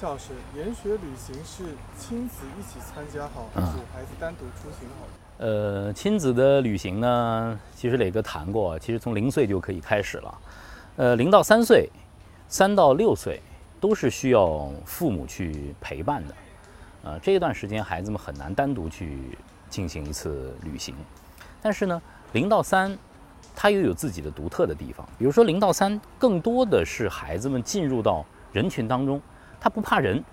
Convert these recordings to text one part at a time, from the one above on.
教师，研学旅行是亲子一起参加好，还是孩子单独出行好？呃，亲子的旅行呢，其实磊哥谈过，其实从零岁就可以开始了。呃，零到三岁，三到六岁，都是需要父母去陪伴的。呃，这一段时间孩子们很难单独去进行一次旅行。但是呢，零到三，它又有自己的独特的地方。比如说零到三，更多的是孩子们进入到人群当中，他不怕人，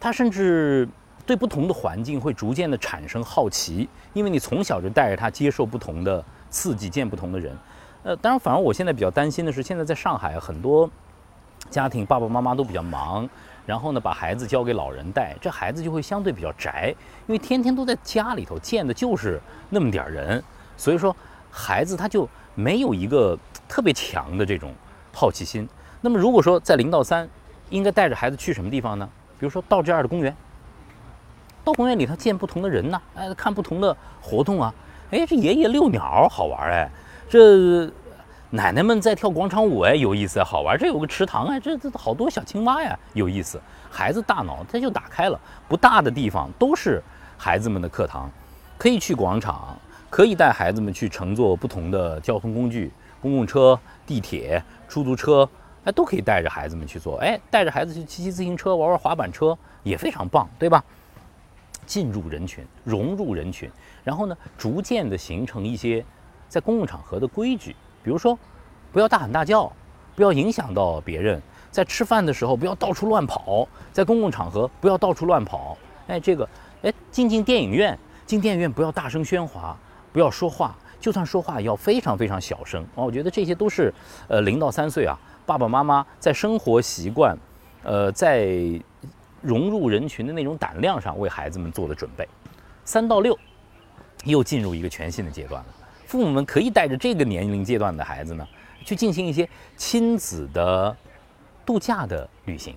他甚至。对不同的环境会逐渐的产生好奇，因为你从小就带着他接受不同的刺激，见不同的人。呃，当然，反而我现在比较担心的是，现在在上海很多家庭爸爸妈妈都比较忙，然后呢把孩子交给老人带，这孩子就会相对比较宅，因为天天都在家里头见的就是那么点人，所以说孩子他就没有一个特别强的这种好奇心。那么如果说在零到三，应该带着孩子去什么地方呢？比如说到这样的公园。到公园里头见不同的人呢，哎，看不同的活动啊，哎，这爷爷遛鸟好玩哎，这奶奶们在跳广场舞哎，有意思好玩。这有个池塘哎，这这好多小青蛙呀，有意思。孩子大脑他就打开了，不大的地方都是孩子们的课堂，可以去广场，可以带孩子们去乘坐不同的交通工具，公共车、地铁、出租车，哎，都可以带着孩子们去做，哎，带着孩子去骑骑自行车、玩玩滑板车也非常棒，对吧？进入人群，融入人群，然后呢，逐渐的形成一些在公共场合的规矩，比如说，不要大喊大叫，不要影响到别人，在吃饭的时候不要到处乱跑，在公共场合不要到处乱跑。哎，这个，哎，进进电影院，进电影院不要大声喧哗，不要说话，就算说话要非常非常小声。啊，我觉得这些都是，呃，零到三岁啊，爸爸妈妈在生活习惯，呃，在。融入人群的那种胆量上，为孩子们做的准备。三到六，又进入一个全新的阶段了。父母们可以带着这个年龄阶段的孩子呢，去进行一些亲子的度假的旅行。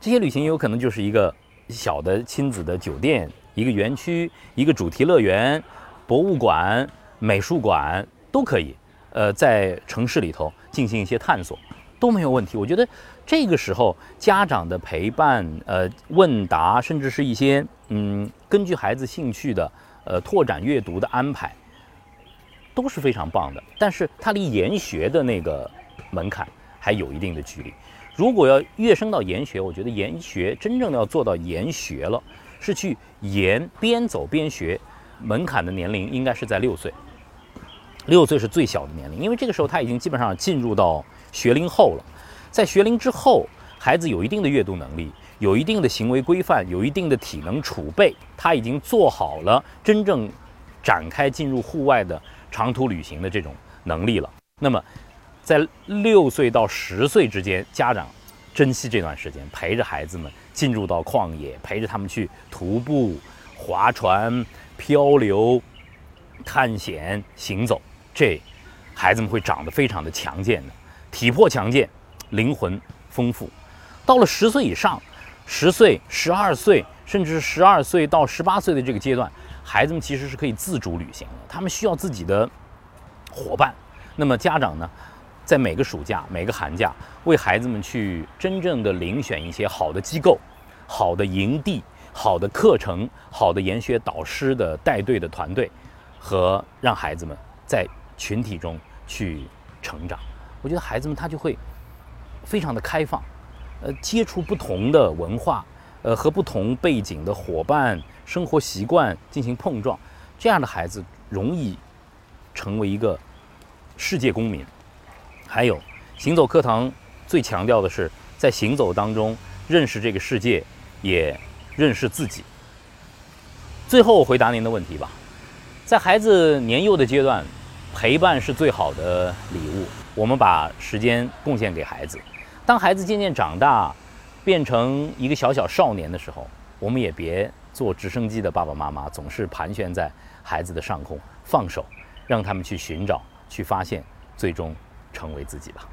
这些旅行有可能就是一个小的亲子的酒店、一个园区、一个主题乐园、博物馆、美术馆都可以。呃，在城市里头进行一些探索。都没有问题。我觉得这个时候家长的陪伴、呃问答，甚至是一些嗯根据孩子兴趣的呃拓展阅读的安排，都是非常棒的。但是它离研学的那个门槛还有一定的距离。如果要跃升到研学，我觉得研学真正要做到研学了，是去研边走边学，门槛的年龄应该是在六岁。六岁是最小的年龄，因为这个时候他已经基本上进入到。学龄后了，在学龄之后，孩子有一定的阅读能力，有一定的行为规范，有一定的体能储备，他已经做好了真正展开进入户外的长途旅行的这种能力了。那么，在六岁到十岁之间，家长珍惜这段时间，陪着孩子们进入到旷野，陪着他们去徒步、划船、漂流、探险、行走，这孩子们会长得非常的强健的。体魄强健，灵魂丰富。到了十岁以上，十岁、十二岁，甚至十二岁到十八岁的这个阶段，孩子们其实是可以自主旅行的。他们需要自己的伙伴。那么家长呢，在每个暑假、每个寒假，为孩子们去真正的遴选一些好的机构、好的营地、好的课程、好的研学导师的带队的团队，和让孩子们在群体中去成长。我觉得孩子们他就会非常的开放，呃，接触不同的文化，呃，和不同背景的伙伴、生活习惯进行碰撞，这样的孩子容易成为一个世界公民。还有行走课堂最强调的是在行走当中认识这个世界，也认识自己。最后我回答您的问题吧，在孩子年幼的阶段，陪伴是最好的礼物。我们把时间贡献给孩子，当孩子渐渐长大，变成一个小小少年的时候，我们也别做直升机的爸爸妈妈，总是盘旋在孩子的上空，放手，让他们去寻找、去发现，最终成为自己吧。